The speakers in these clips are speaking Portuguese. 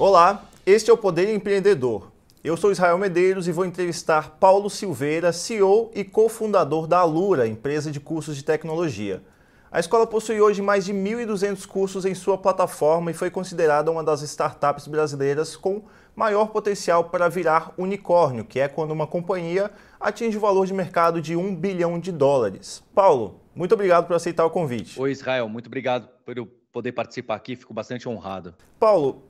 Olá, este é o Poder Empreendedor. Eu sou Israel Medeiros e vou entrevistar Paulo Silveira, CEO e cofundador da Alura, empresa de cursos de tecnologia. A escola possui hoje mais de 1.200 cursos em sua plataforma e foi considerada uma das startups brasileiras com maior potencial para virar unicórnio, que é quando uma companhia atinge o valor de mercado de 1 bilhão de dólares. Paulo, muito obrigado por aceitar o convite. Oi, Israel, muito obrigado por eu poder participar aqui, fico bastante honrado. Paulo,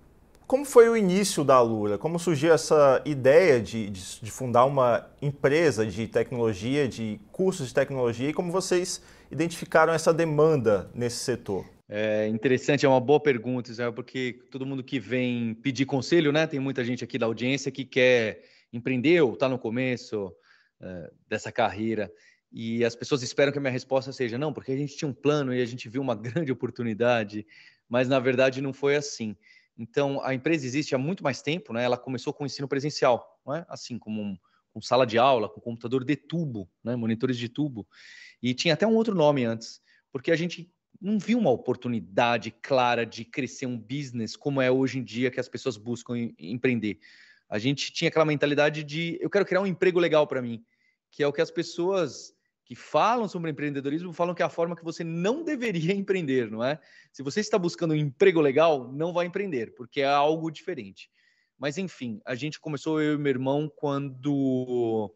como foi o início da Alura? Como surgiu essa ideia de, de, de, fundar uma empresa de tecnologia, de cursos de tecnologia, e como vocês identificaram essa demanda nesse setor? É interessante, é uma boa pergunta, Israel, porque todo mundo que vem pedir conselho, né? Tem muita gente aqui da audiência que quer empreender ou está no começo é, dessa carreira. E as pessoas esperam que a minha resposta seja não, porque a gente tinha um plano e a gente viu uma grande oportunidade, mas na verdade não foi assim. Então, a empresa existe há muito mais tempo, né? Ela começou com o ensino presencial, não é? Assim como um, com sala de aula, com computador de tubo, né? Monitores de tubo. E tinha até um outro nome antes, porque a gente não viu uma oportunidade clara de crescer um business como é hoje em dia que as pessoas buscam empreender. A gente tinha aquela mentalidade de eu quero criar um emprego legal para mim, que é o que as pessoas que falam sobre empreendedorismo falam que é a forma que você não deveria empreender, não é? Se você está buscando um emprego legal, não vai empreender, porque é algo diferente. Mas enfim, a gente começou eu e meu irmão quando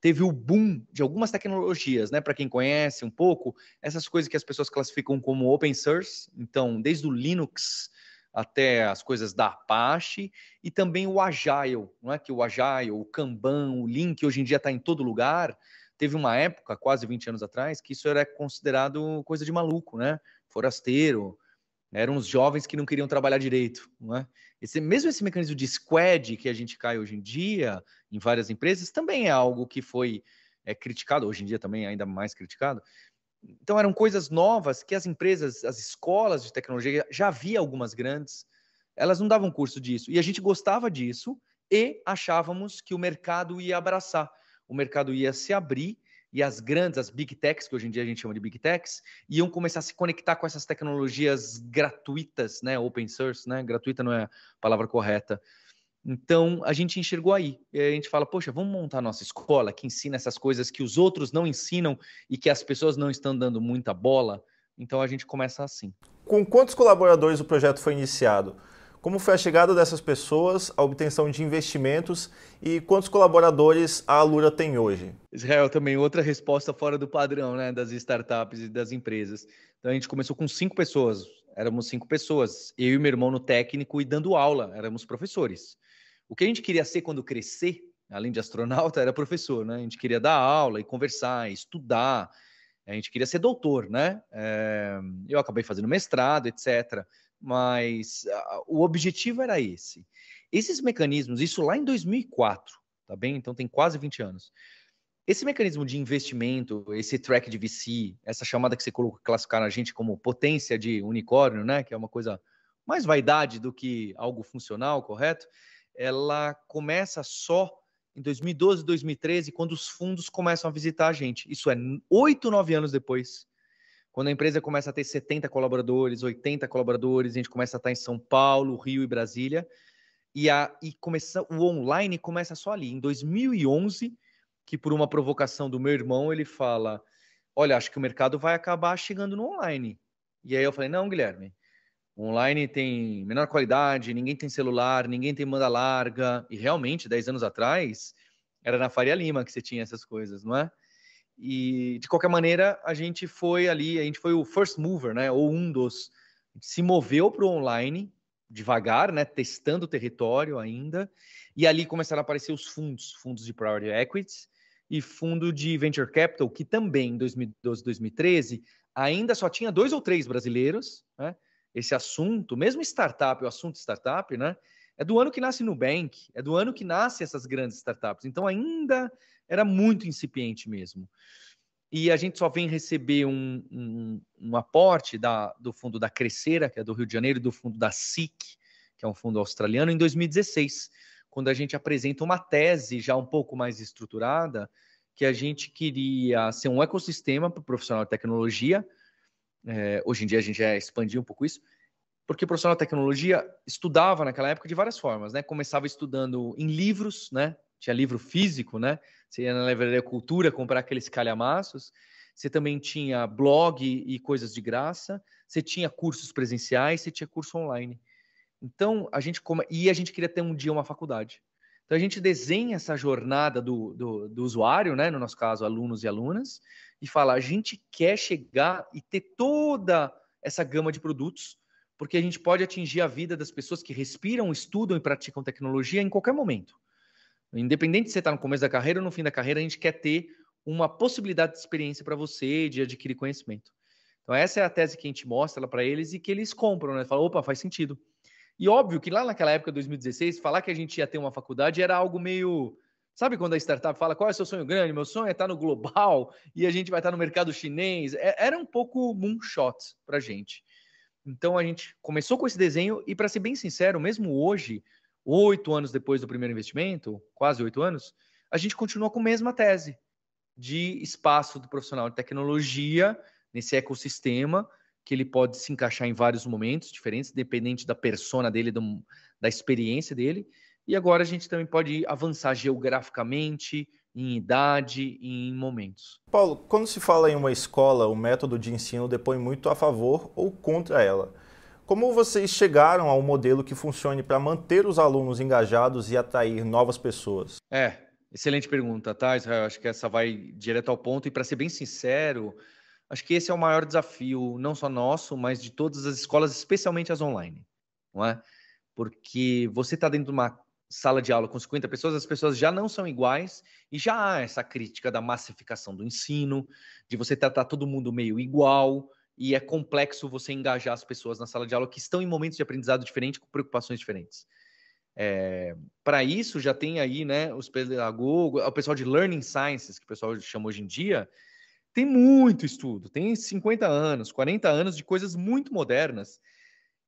teve o boom de algumas tecnologias, né? Para quem conhece um pouco, essas coisas que as pessoas classificam como open source, então, desde o Linux até as coisas da Apache e também o Agile, não é? Que o Agile, o Kanban, o que hoje em dia está em todo lugar, Teve uma época, quase 20 anos atrás, que isso era considerado coisa de maluco, né? Forasteiro, eram os jovens que não queriam trabalhar direito, não é? Esse, mesmo esse mecanismo de squad que a gente cai hoje em dia em várias empresas também é algo que foi é, criticado, hoje em dia também é ainda mais criticado. Então eram coisas novas que as empresas, as escolas de tecnologia, já havia algumas grandes, elas não davam curso disso. E a gente gostava disso e achávamos que o mercado ia abraçar o mercado ia se abrir e as grandes, as big techs, que hoje em dia a gente chama de big techs, iam começar a se conectar com essas tecnologias gratuitas, né, open source, né, gratuita não é a palavra correta. Então a gente enxergou aí, e a gente fala, poxa, vamos montar a nossa escola que ensina essas coisas que os outros não ensinam e que as pessoas não estão dando muita bola. Então a gente começa assim. Com quantos colaboradores o projeto foi iniciado? Como foi a chegada dessas pessoas, a obtenção de investimentos e quantos colaboradores a Alura tem hoje? Israel, também outra resposta fora do padrão né, das startups e das empresas. Então a gente começou com cinco pessoas, éramos cinco pessoas, eu e meu irmão no técnico e dando aula, éramos professores. O que a gente queria ser quando crescer, além de astronauta, era professor, né? A gente queria dar aula e conversar, estudar, a gente queria ser doutor, né? É... eu acabei fazendo mestrado, etc mas o objetivo era esse. Esses mecanismos, isso lá em 2004, tá bem? Então tem quase 20 anos. Esse mecanismo de investimento, esse track de VC, essa chamada que você colocou, classificar a gente como potência de unicórnio, né? Que é uma coisa mais vaidade do que algo funcional, correto? Ela começa só em 2012, 2013, quando os fundos começam a visitar a gente. Isso é oito, nove anos depois quando a empresa começa a ter 70 colaboradores, 80 colaboradores, a gente começa a estar em São Paulo, Rio e Brasília, e, a, e começa, o online começa só ali. Em 2011, que por uma provocação do meu irmão, ele fala: Olha, acho que o mercado vai acabar chegando no online. E aí eu falei: Não, Guilherme, online tem menor qualidade, ninguém tem celular, ninguém tem banda larga. E realmente, 10 anos atrás, era na Faria Lima que você tinha essas coisas, não é? E de qualquer maneira, a gente foi ali, a gente foi o first mover, né? Ou um dos. Se moveu para o online devagar, né? Testando o território ainda. E ali começaram a aparecer os fundos, fundos de priority equities e fundo de venture capital, que também em 2012, 2013 ainda só tinha dois ou três brasileiros, né? Esse assunto, mesmo startup, o assunto startup, né? É do ano que nasce Nubank, é do ano que nasce essas grandes startups. Então ainda era muito incipiente mesmo. E a gente só vem receber um, um, um aporte da, do fundo da Crescera, que é do Rio de Janeiro, e do fundo da SIC, que é um fundo australiano, em 2016, quando a gente apresenta uma tese já um pouco mais estruturada, que a gente queria ser um ecossistema para o profissional de tecnologia. É, hoje em dia a gente já expandiu um pouco isso, porque o profissional de tecnologia estudava naquela época de várias formas, né? Começava estudando em livros, né? Tinha livro físico, né? Você ia na livraria Cultura comprar aqueles calhamaços. Você também tinha blog e coisas de graça. Você tinha cursos presenciais, você tinha curso online. Então, a gente come... e a gente queria ter um dia uma faculdade. Então, a gente desenha essa jornada do, do, do usuário, né? No nosso caso, alunos e alunas, e fala: a gente quer chegar e ter toda essa gama de produtos porque a gente pode atingir a vida das pessoas que respiram, estudam e praticam tecnologia em qualquer momento. Independente de você estar no começo da carreira ou no fim da carreira, a gente quer ter uma possibilidade de experiência para você, de adquirir conhecimento. Então, essa é a tese que a gente mostra para eles e que eles compram, né? Falam, opa, faz sentido. E óbvio que lá naquela época, 2016, falar que a gente ia ter uma faculdade era algo meio. Sabe quando a startup fala qual é o seu sonho grande? Meu sonho é estar no global e a gente vai estar no mercado chinês. É, era um pouco moonshot para gente. Então a gente começou com esse desenho e, para ser bem sincero, mesmo hoje, oito anos depois do primeiro investimento, quase oito anos, a gente continua com a mesma tese de espaço do profissional de tecnologia nesse ecossistema que ele pode se encaixar em vários momentos diferentes, dependente da persona dele, do, da experiência dele. E agora a gente também pode avançar geograficamente, em idade e em momentos. Paulo, quando se fala em uma escola, o método de ensino depõe muito a favor ou contra ela. Como vocês chegaram ao modelo que funcione para manter os alunos engajados e atrair novas pessoas? É, excelente pergunta, tá, Israel? Acho que essa vai direto ao ponto. E para ser bem sincero, acho que esse é o maior desafio, não só nosso, mas de todas as escolas, especialmente as online. Não é? Porque você está dentro de uma sala de aula com 50 pessoas, as pessoas já não são iguais e já há essa crítica da massificação do ensino, de você tratar todo mundo meio igual, e é complexo você engajar as pessoas na sala de aula que estão em momentos de aprendizado diferentes, com preocupações diferentes. É, Para isso, já tem aí né, os pedagogos, o pessoal de Learning Sciences, que o pessoal chama hoje em dia, tem muito estudo, tem 50 anos, 40 anos de coisas muito modernas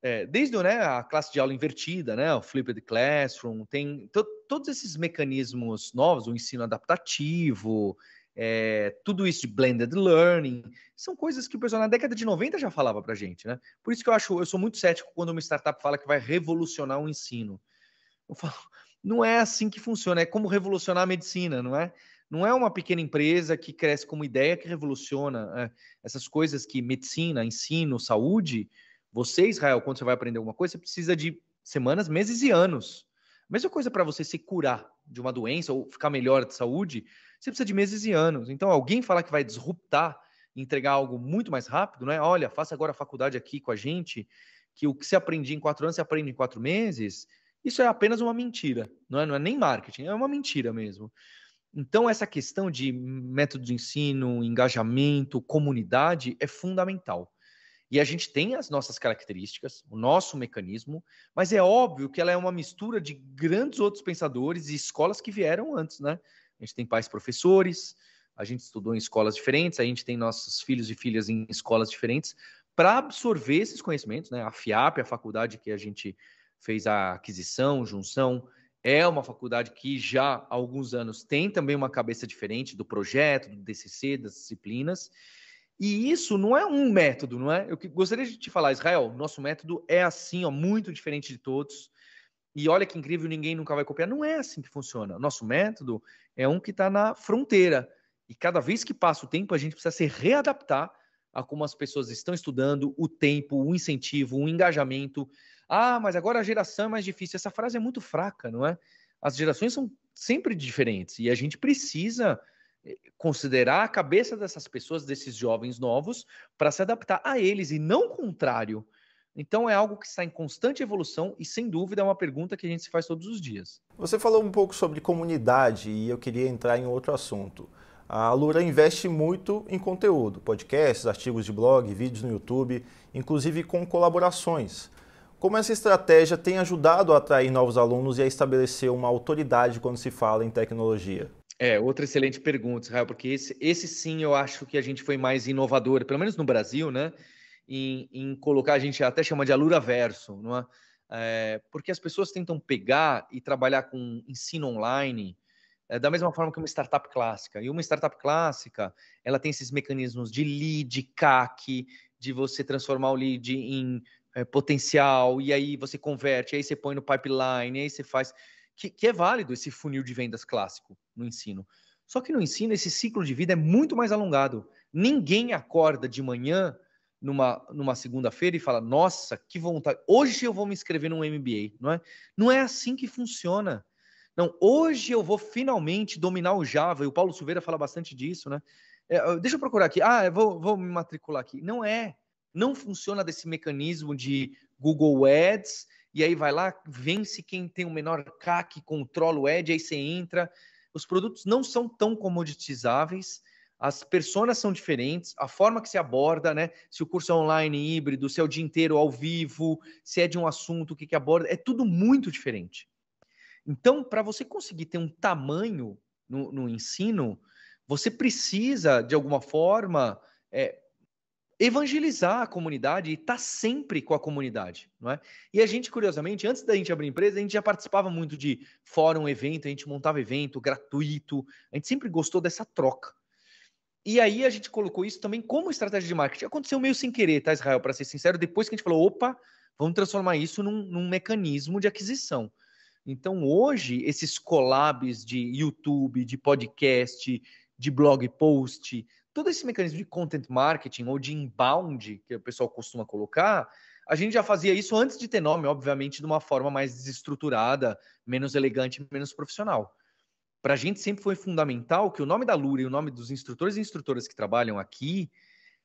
é, desde né, a classe de aula invertida, né, o flipped classroom, tem to todos esses mecanismos novos, o ensino adaptativo, é, tudo isso de blended learning, são coisas que o pessoal na década de 90 já falava para gente, né? Por isso que eu acho, eu sou muito cético quando uma startup fala que vai revolucionar o ensino. Eu falo, não é assim que funciona, é como revolucionar a medicina, não é? Não é uma pequena empresa que cresce como ideia que revoluciona é, essas coisas que medicina, ensino, saúde, você, Israel, quando você vai aprender alguma coisa, você precisa de semanas, meses e anos. Mesma coisa para você se curar de uma doença ou ficar melhor de saúde, você precisa de meses e anos. Então, alguém falar que vai disruptar entregar algo muito mais rápido, né? Olha, faça agora a faculdade aqui com a gente, que o que você aprende em quatro anos, você aprende em quatro meses. Isso é apenas uma mentira, não é, não é nem marketing, é uma mentira mesmo. Então, essa questão de método de ensino, engajamento, comunidade é fundamental. E a gente tem as nossas características, o nosso mecanismo, mas é óbvio que ela é uma mistura de grandes outros pensadores e escolas que vieram antes, né? A gente tem pais professores, a gente estudou em escolas diferentes, a gente tem nossos filhos e filhas em escolas diferentes para absorver esses conhecimentos, né? A FIAP, a faculdade que a gente fez a aquisição, junção, é uma faculdade que já há alguns anos tem também uma cabeça diferente do projeto, do DCC, das disciplinas. E isso não é um método, não é? Eu gostaria de te falar, Israel, nosso método é assim, ó, muito diferente de todos. E olha que incrível, ninguém nunca vai copiar. Não é assim que funciona. Nosso método é um que está na fronteira. E cada vez que passa o tempo, a gente precisa se readaptar a como as pessoas estão estudando, o tempo, o incentivo, o engajamento. Ah, mas agora a geração é mais difícil. Essa frase é muito fraca, não é? As gerações são sempre diferentes e a gente precisa considerar a cabeça dessas pessoas, desses jovens novos, para se adaptar a eles e não o contrário. Então é algo que está em constante evolução e sem dúvida é uma pergunta que a gente se faz todos os dias. Você falou um pouco sobre comunidade e eu queria entrar em outro assunto. A Lura investe muito em conteúdo, podcasts, artigos de blog, vídeos no YouTube, inclusive com colaborações. Como essa estratégia tem ajudado a atrair novos alunos e a estabelecer uma autoridade quando se fala em tecnologia? É, outra excelente pergunta, Israel, porque esse, esse sim eu acho que a gente foi mais inovador, pelo menos no Brasil, né? Em, em colocar, a gente até chama de alura verso, não é? é? porque as pessoas tentam pegar e trabalhar com ensino online é, da mesma forma que uma startup clássica. E uma startup clássica, ela tem esses mecanismos de lead, CAC, de você transformar o lead em é, potencial, e aí você converte, aí você põe no pipeline, aí você faz. Que, que é válido esse funil de vendas clássico no ensino. Só que no ensino, esse ciclo de vida é muito mais alongado. Ninguém acorda de manhã numa, numa segunda-feira e fala: Nossa, que vontade, hoje eu vou me inscrever num MBA. Não é, não é assim que funciona. Não, hoje eu vou finalmente dominar o Java, e o Paulo Silveira fala bastante disso, né? É, deixa eu procurar aqui. Ah, eu vou, vou me matricular aqui. Não é. Não funciona desse mecanismo de Google Ads, e aí vai lá, vence quem tem o menor CAC, controla o Ad, aí você entra. Os produtos não são tão comoditizáveis as personas são diferentes, a forma que se aborda, né? Se o curso é online, híbrido, se é o dia inteiro ao vivo, se é de um assunto, o que, que aborda, é tudo muito diferente. Então, para você conseguir ter um tamanho no, no, ensino, você precisa, de alguma forma, é, evangelizar a comunidade e estar tá sempre com a comunidade, não é? E a gente, curiosamente, antes da gente abrir empresa, a gente já participava muito de fórum, evento, a gente montava evento gratuito, a gente sempre gostou dessa troca. E aí a gente colocou isso também como estratégia de marketing. Aconteceu meio sem querer, tá, Israel? Para ser sincero, depois que a gente falou, opa, vamos transformar isso num, num mecanismo de aquisição. Então, hoje, esses collabs de YouTube, de podcast, de blog post, todo esse mecanismo de content marketing ou de inbound, que o pessoal costuma colocar, a gente já fazia isso antes de ter nome, obviamente, de uma forma mais desestruturada, menos elegante, menos profissional para a gente sempre foi fundamental que o nome da Lura e o nome dos instrutores e instrutoras que trabalham aqui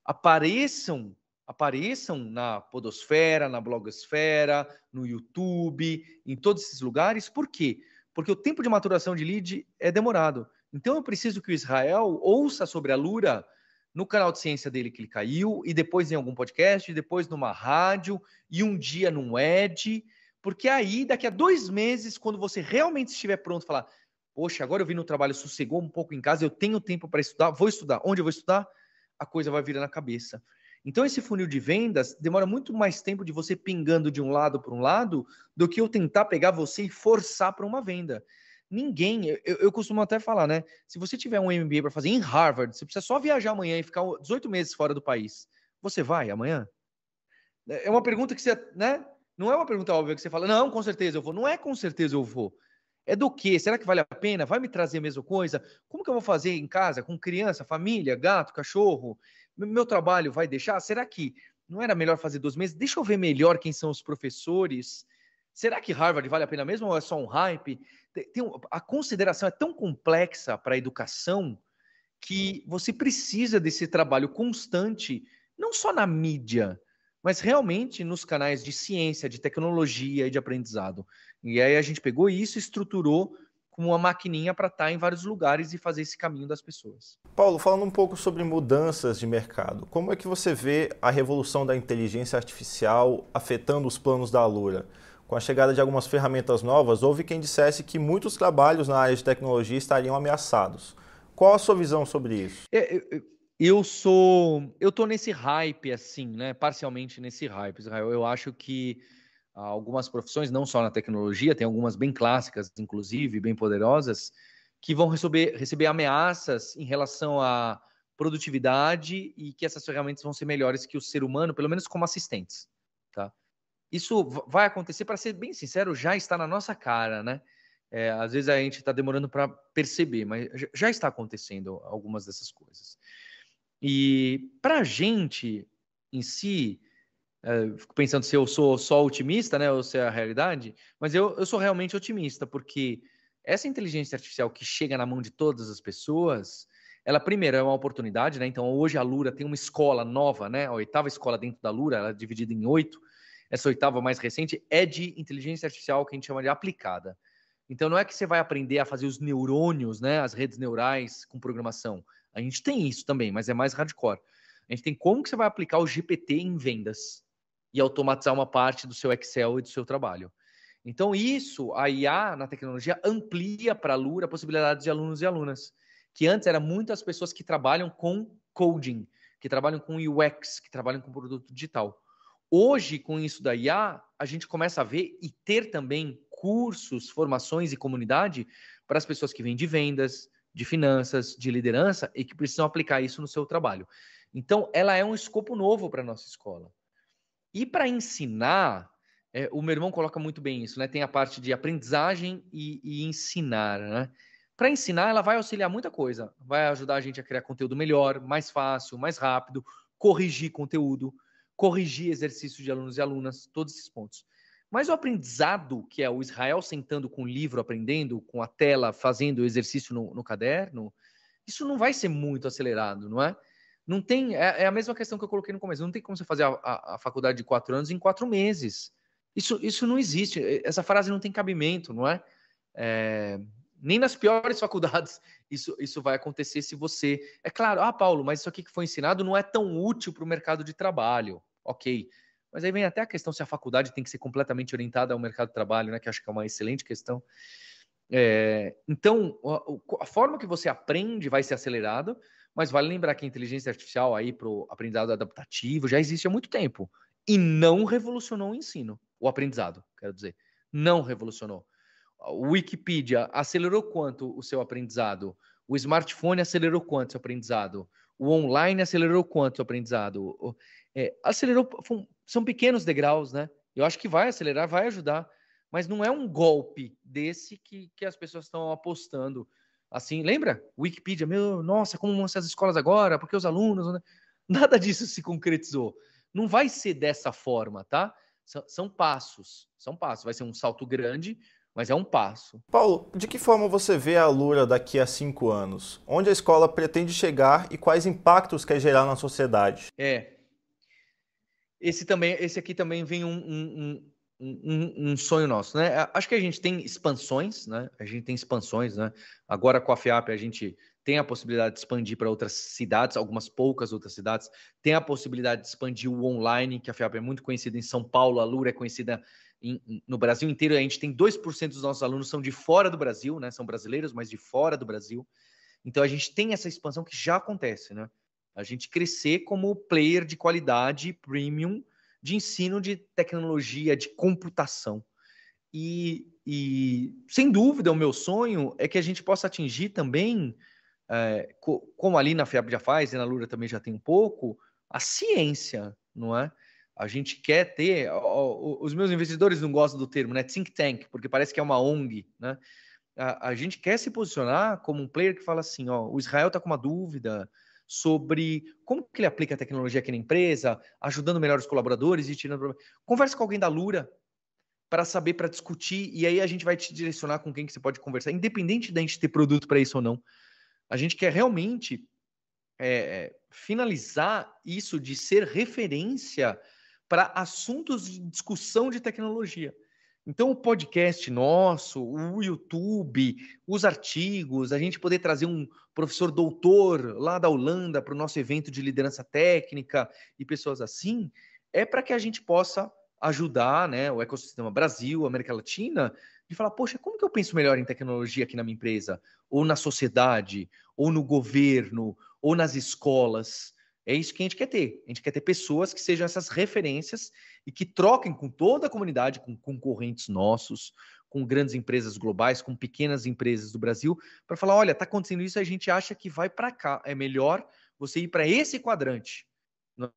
apareçam apareçam na podosfera, na blogosfera, no YouTube, em todos esses lugares. Por quê? Porque o tempo de maturação de lead é demorado. Então eu preciso que o Israel ouça sobre a Lura no canal de ciência dele que ele caiu, e depois em algum podcast, e depois numa rádio, e um dia num Ed, porque aí, daqui a dois meses, quando você realmente estiver pronto, falar, Poxa, agora eu vim no trabalho, sossegou um pouco em casa, eu tenho tempo para estudar, vou estudar. Onde eu vou estudar? A coisa vai virar na cabeça. Então, esse funil de vendas demora muito mais tempo de você pingando de um lado para um lado do que eu tentar pegar você e forçar para uma venda. Ninguém, eu, eu, costumo até falar, né? Se você tiver um MBA para fazer em Harvard, você precisa só viajar amanhã e ficar 18 meses fora do país. Você vai amanhã? É uma pergunta que você, né? Não é uma pergunta óbvia que você fala, não, com certeza eu vou. Não é com certeza eu vou. É do que? Será que vale a pena? Vai me trazer a mesma coisa? Como que eu vou fazer em casa com criança, família, gato, cachorro? Meu trabalho vai deixar? Será que não era melhor fazer dois meses? Deixa eu ver melhor quem são os professores. Será que Harvard vale a pena mesmo ou é só um hype? Tem, tem, a consideração é tão complexa para a educação que você precisa desse trabalho constante, não só na mídia, mas realmente nos canais de ciência, de tecnologia e de aprendizado. E aí a gente pegou isso e estruturou como uma maquininha para estar tá em vários lugares e fazer esse caminho das pessoas. Paulo, falando um pouco sobre mudanças de mercado, como é que você vê a revolução da inteligência artificial afetando os planos da Alura? Com a chegada de algumas ferramentas novas, houve quem dissesse que muitos trabalhos na área de tecnologia estariam ameaçados. Qual a sua visão sobre isso? É, eu, eu sou, eu tô nesse hype assim, né? Parcialmente nesse hype, Israel. Eu acho que algumas profissões, não só na tecnologia, tem algumas bem clássicas, inclusive, bem poderosas, que vão receber, receber ameaças em relação à produtividade e que essas ferramentas vão ser melhores que o ser humano, pelo menos como assistentes. Tá? Isso vai acontecer, para ser bem sincero, já está na nossa cara, né? É, às vezes a gente está demorando para perceber, mas já está acontecendo algumas dessas coisas. E para a gente em si, é, fico pensando se eu sou só otimista, né, ou se é a realidade, mas eu, eu sou realmente otimista, porque essa inteligência artificial que chega na mão de todas as pessoas, ela primeiro é uma oportunidade, né? Então hoje a Lura tem uma escola nova, né? A oitava escola dentro da Lura, ela é dividida em oito. Essa oitava mais recente é de inteligência artificial que a gente chama de aplicada. Então não é que você vai aprender a fazer os neurônios, né? As redes neurais com programação. A gente tem isso também, mas é mais hardcore. A gente tem como que você vai aplicar o GPT em vendas e automatizar uma parte do seu Excel e do seu trabalho. Então, isso, a IA na tecnologia amplia para a Lura a possibilidade de alunos e alunas, que antes eram muitas pessoas que trabalham com coding, que trabalham com UX, que trabalham com produto digital. Hoje, com isso da IA, a gente começa a ver e ter também cursos, formações e comunidade para as pessoas que vêm de vendas, de finanças, de liderança e que precisam aplicar isso no seu trabalho. Então, ela é um escopo novo para a nossa escola. E para ensinar, é, o meu irmão coloca muito bem isso, né? Tem a parte de aprendizagem e, e ensinar, né? Para ensinar, ela vai auxiliar muita coisa. Vai ajudar a gente a criar conteúdo melhor, mais fácil, mais rápido, corrigir conteúdo, corrigir exercícios de alunos e alunas, todos esses pontos. Mas o aprendizado, que é o Israel sentando com o livro, aprendendo, com a tela, fazendo o exercício no, no caderno, isso não vai ser muito acelerado, não é? Não tem. É, é, a mesma questão que eu coloquei no começo. Não tem como você fazer a, a, a, faculdade de quatro anos em quatro meses. Isso, isso não existe. Essa frase não tem cabimento, não é? é nem nas piores faculdades isso, isso vai acontecer se você. É claro, ah, Paulo, mas isso aqui que foi ensinado não é tão útil para o mercado de trabalho. Ok. Mas aí vem até a questão se a faculdade tem que ser completamente orientada ao mercado de trabalho, né? Que acho que é uma excelente questão. É, então, a, a, forma que você aprende vai ser acelerada, mas vale lembrar que a inteligência artificial aí para o aprendizado adaptativo já existe há muito tempo e não revolucionou o ensino, o aprendizado, quero dizer, não revolucionou. O Wikipedia acelerou quanto o seu aprendizado? O smartphone acelerou quanto o seu aprendizado? O online acelerou quanto o aprendizado? É, acelerou, são pequenos degraus, né? Eu acho que vai acelerar, vai ajudar, mas não é um golpe desse que, que as pessoas estão apostando. Assim, lembra? Wikipedia, meu, nossa, como vão ser as escolas agora? Porque os alunos. Né? Nada disso se concretizou. Não vai ser dessa forma, tá? São, são passos, são passos. Vai ser um salto grande, mas é um passo. Paulo, de que forma você vê a Lura daqui a cinco anos? Onde a escola pretende chegar e quais impactos quer gerar na sociedade? É. Esse também, esse aqui também vem um, um, um, um, sonho nosso, né? Acho que a gente tem expansões, né? A gente tem expansões, né? Agora com a FIAP a gente tem a possibilidade de expandir para outras cidades, algumas poucas outras cidades. Tem a possibilidade de expandir o online, que a FIAP é muito conhecida em São Paulo, a Lura é conhecida em, no Brasil inteiro. A gente tem 2% dos nossos alunos são de fora do Brasil, né? São brasileiros, mas de fora do Brasil. Então a gente tem essa expansão que já acontece, né? A gente crescer como player de qualidade premium de ensino de tecnologia, de computação. E, e, sem dúvida, o meu sonho é que a gente possa atingir também, é, como ali na FIAB já faz, e na Lura também já tem um pouco, a ciência, não é? A gente quer ter. Os meus investidores não gostam do termo, né? Think tank, porque parece que é uma ONG, né? A, a gente quer se posicionar como um player que fala assim: ó, o Israel está com uma dúvida, sobre como que ele aplica a tecnologia aqui na empresa, ajudando melhor os colaboradores e tirando. Conversa com alguém da Lura para saber, para discutir, e aí a gente vai te direcionar com quem que você pode conversar, independente da gente ter produto para isso ou não. A gente quer realmente é, finalizar isso de ser referência para assuntos de discussão de tecnologia. Então, o podcast nosso, o YouTube, os artigos, a gente poder trazer um professor doutor lá da Holanda para o nosso evento de liderança técnica e pessoas assim, é para que a gente possa ajudar né, o ecossistema Brasil, América Latina, de falar, poxa, como que eu penso melhor em tecnologia aqui na minha empresa? Ou na sociedade, ou no governo, ou nas escolas. É isso que a gente quer ter. A gente quer ter pessoas que sejam essas referências e que troquem com toda a comunidade, com concorrentes nossos, com grandes empresas globais, com pequenas empresas do Brasil, para falar: olha, está acontecendo isso, a gente acha que vai para cá. É melhor você ir para esse quadrante.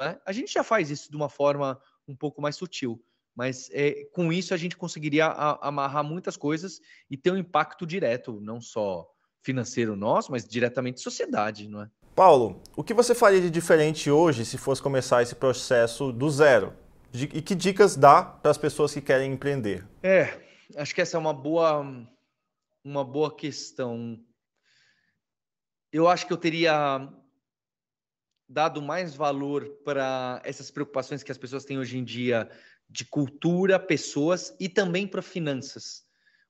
É? A gente já faz isso de uma forma um pouco mais sutil, mas é, com isso a gente conseguiria a, amarrar muitas coisas e ter um impacto direto, não só financeiro nosso, mas diretamente sociedade, não é? Paulo, o que você faria de diferente hoje se fosse começar esse processo do zero? E que dicas dá para as pessoas que querem empreender? É, acho que essa é uma boa, uma boa questão. Eu acho que eu teria dado mais valor para essas preocupações que as pessoas têm hoje em dia de cultura, pessoas e também para finanças,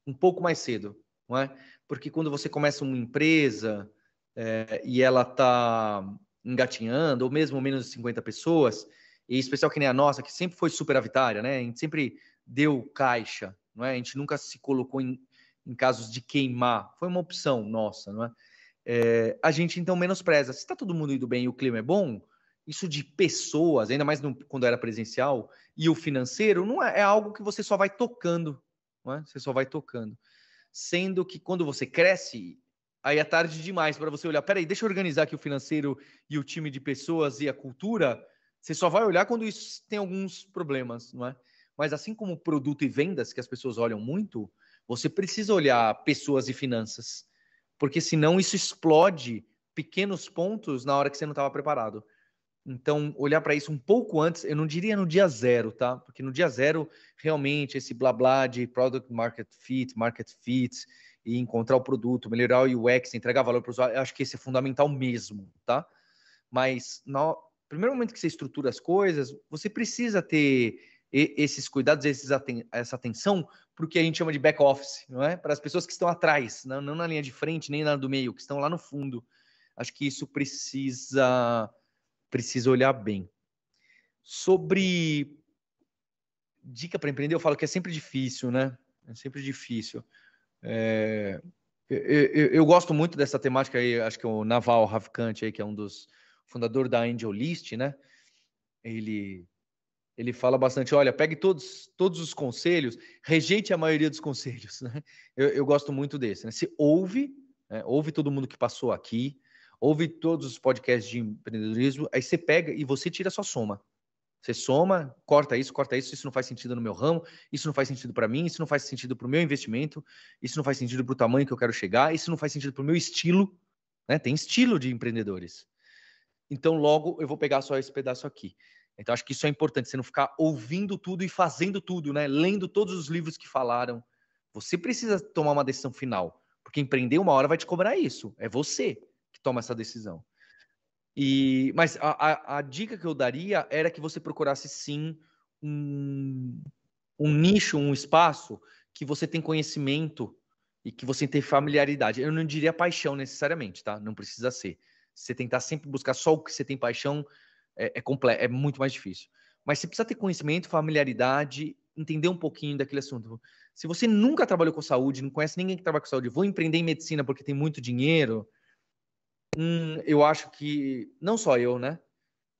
um pouco mais cedo, não é? Porque quando você começa uma empresa, é, e ela está engatinhando, ou mesmo menos de 50 pessoas, e especial que nem a nossa, que sempre foi superavitária, né? A gente sempre deu caixa, não é? A gente nunca se colocou em, em casos de queimar, foi uma opção nossa, não é? é a gente então menospreza. Se está todo mundo indo bem e o clima é bom, isso de pessoas, ainda mais no, quando era presencial, e o financeiro, não é, é algo que você só vai tocando, não é? Você só vai tocando. Sendo que quando você cresce, aí é tarde demais para você olhar. Peraí, deixa eu organizar aqui o financeiro e o time de pessoas e a cultura. Você só vai olhar quando isso tem alguns problemas, não é? Mas assim como produto e vendas, que as pessoas olham muito, você precisa olhar pessoas e finanças, porque senão isso explode pequenos pontos na hora que você não estava preparado. Então, olhar para isso um pouco antes, eu não diria no dia zero, tá? Porque no dia zero, realmente, esse blá blá de product market fit, market fit, e encontrar o produto, melhorar o UX, entregar valor para o usuário, acho que esse é fundamental mesmo, tá? Mas no primeiro momento que você estrutura as coisas, você precisa ter esses cuidados, esses aten essa atenção para o que a gente chama de back office, não é? Para as pessoas que estão atrás, não, não na linha de frente, nem na do meio, que estão lá no fundo. Acho que isso precisa precisa olhar bem. Sobre dica para empreender, eu falo que é sempre difícil, né? É sempre difícil. É, eu, eu, gosto muito dessa temática aí, acho que o Naval Ravikant aí, que é um dos fundadores da Angel List, né? Ele ele fala bastante, olha, pegue todos, todos os conselhos, rejeite a maioria dos conselhos, né? Eu, eu gosto muito desse, né? Se ouve, né? ouve todo mundo que passou aqui, ouve todos os podcasts de empreendedorismo, aí você pega e você tira a sua soma. Você soma, corta isso, corta isso, isso não faz sentido no meu ramo, isso não faz sentido para mim, isso não faz sentido para o meu investimento, isso não faz sentido para o tamanho que eu quero chegar, isso não faz sentido para o meu estilo. Né? Tem estilo de empreendedores. Então, logo, eu vou pegar só esse pedaço aqui. Então, acho que isso é importante, você não ficar ouvindo tudo e fazendo tudo, né? Lendo todos os livros que falaram. Você precisa tomar uma decisão final, porque empreender uma hora vai te cobrar isso. É você toma essa decisão. E, mas a, a, a, dica que eu daria era que você procurasse sim um, um nicho, um espaço que você tem conhecimento e que você tem familiaridade. Eu não diria paixão necessariamente, tá? Não precisa ser. Você tentar sempre buscar só o que você tem paixão é, é, é muito mais difícil. Mas você precisa ter conhecimento, familiaridade, entender um pouquinho daquele assunto. Se você nunca trabalhou com saúde, não conhece ninguém que trabalha com saúde, vou empreender em medicina porque tem muito dinheiro, hum, eu acho que, não só eu, né?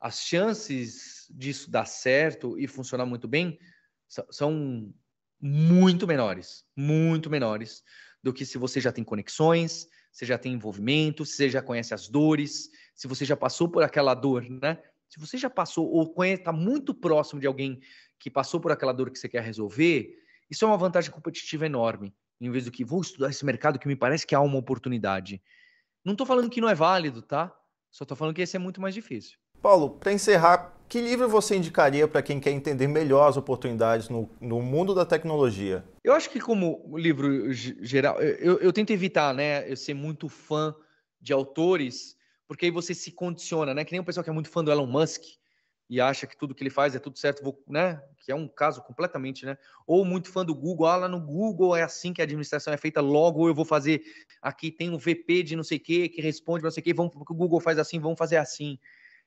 As chances disso dar certo e funcionar muito bem são muito menores, muito menores do que se você já tem conexões, você já tem envolvimento, se você já conhece as dores, se você já passou por aquela dor, né? Se você já passou ou está muito próximo de alguém que passou por aquela dor que você quer resolver, isso é uma vantagem competitiva enorme. Em vez do que vou estudar esse mercado que me parece que há uma oportunidade. Não estou falando que não é válido, tá? Só estou falando que esse é muito mais difícil. Paulo, para encerrar, que livro você indicaria para quem quer entender melhor as oportunidades no, no, mundo da tecnologia? Eu acho que como livro geral, eu, eu tento evitar, né, eu ser muito fã de autores, porque aí você se condiciona, né? Que nem o pessoal que é muito fã do Elon Musk, e acha que tudo que ele faz é tudo certo, vou, né? Que é um caso completamente, né? Ou muito fã do Google, ah, lá no Google é assim que a administração é feita, logo eu vou fazer aqui tem um VP de não sei o que que responde não sei o que, vamos porque o Google faz assim, vamos fazer assim.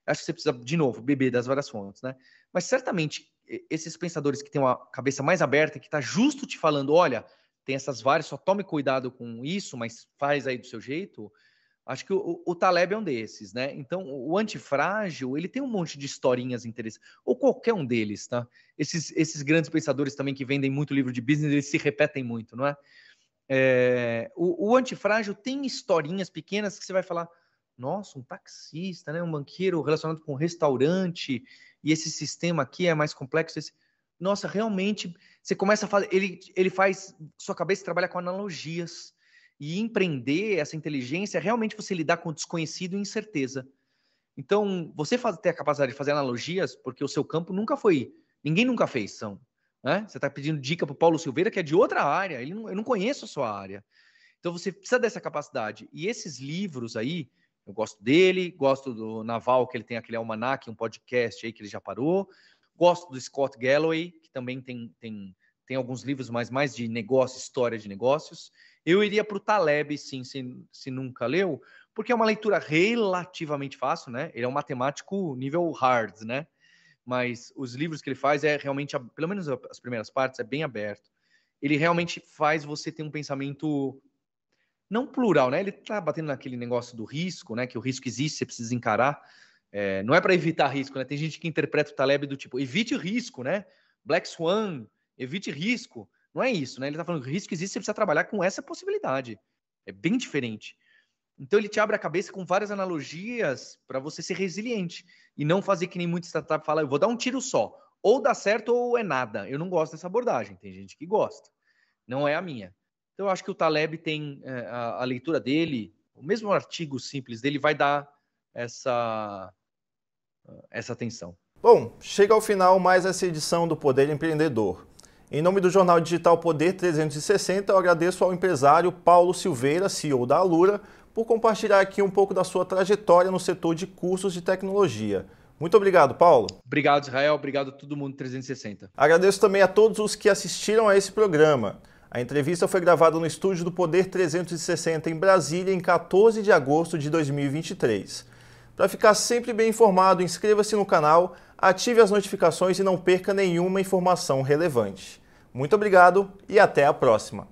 Acho que você precisa de novo beber das várias fontes, né? Mas certamente esses pensadores que têm uma cabeça mais aberta, que está justo te falando, olha, tem essas várias, só tome cuidado com isso, mas faz aí do seu jeito Acho que o, o, Taleb é um desses, né? Então, o antifrágil, ele tem um monte de historinhas interessantes, ou qualquer um deles, tá? Esses, esses grandes pensadores também que vendem muito livro de business, eles se repetem muito, não é? é o, o antifrágil tem historinhas pequenas que você vai falar, nossa, um taxista, né? Um banqueiro relacionado com um restaurante, e esse sistema aqui é mais complexo. Esse... Nossa, realmente, você começa a fazer, ele, ele faz, sua cabeça trabalha com analogias, e empreender essa inteligência é realmente você lidar com o desconhecido e incerteza. Então, você faz, ter a capacidade de fazer analogias, porque o seu campo nunca foi, ninguém nunca fez, são. Né? Você está pedindo dica para o Paulo Silveira, que é de outra área, ele não, eu não conheço a sua área. Então, você precisa dessa capacidade. E esses livros aí, eu gosto dele, gosto do Naval, que ele tem aquele almanac, um podcast aí que ele já parou. Gosto do Scott Galloway, que também tem, tem, tem alguns livros mais, mais de negócio, história de negócios. Eu iria para o Taleb, sim, se, se nunca leu, porque é uma leitura relativamente fácil, né? Ele é um matemático nível hard, né? Mas os livros que ele faz é realmente, pelo menos as primeiras partes, é bem aberto. Ele realmente faz você ter um pensamento não plural, né? Ele tá batendo naquele negócio do risco, né? Que o risco existe, você precisa encarar. É, não é para evitar risco, né? Tem gente que interpreta o Taleb do tipo, evite risco, né? Black Swan, evite risco. Não é isso, né? Ele está falando que o risco existe, você precisa trabalhar com essa possibilidade. É bem diferente. Então ele te abre a cabeça com várias analogias para você ser resiliente e não fazer que nem muita startup fala, eu vou dar um tiro só, ou dá certo ou é nada. Eu não gosto dessa abordagem, tem gente que gosta, não é a minha. Então eu acho que o Taleb tem é, a, a leitura dele, o mesmo artigo simples dele vai dar essa essa atenção. Bom, chega ao final mais essa edição do Poder Empreendedor. Em nome do jornal digital Poder 360, eu agradeço ao empresário Paulo Silveira, CEO da Alura, por compartilhar aqui um pouco da sua trajetória no setor de cursos de tecnologia. Muito obrigado, Paulo. Obrigado, Israel. Obrigado a todo mundo 360. Agradeço também a todos os que assistiram a esse programa. A entrevista foi gravada no estúdio do Poder 360 em Brasília em 14 de agosto de 2023. Para ficar sempre bem informado, inscreva-se no canal, ative as notificações e não perca nenhuma informação relevante. Muito obrigado e até a próxima.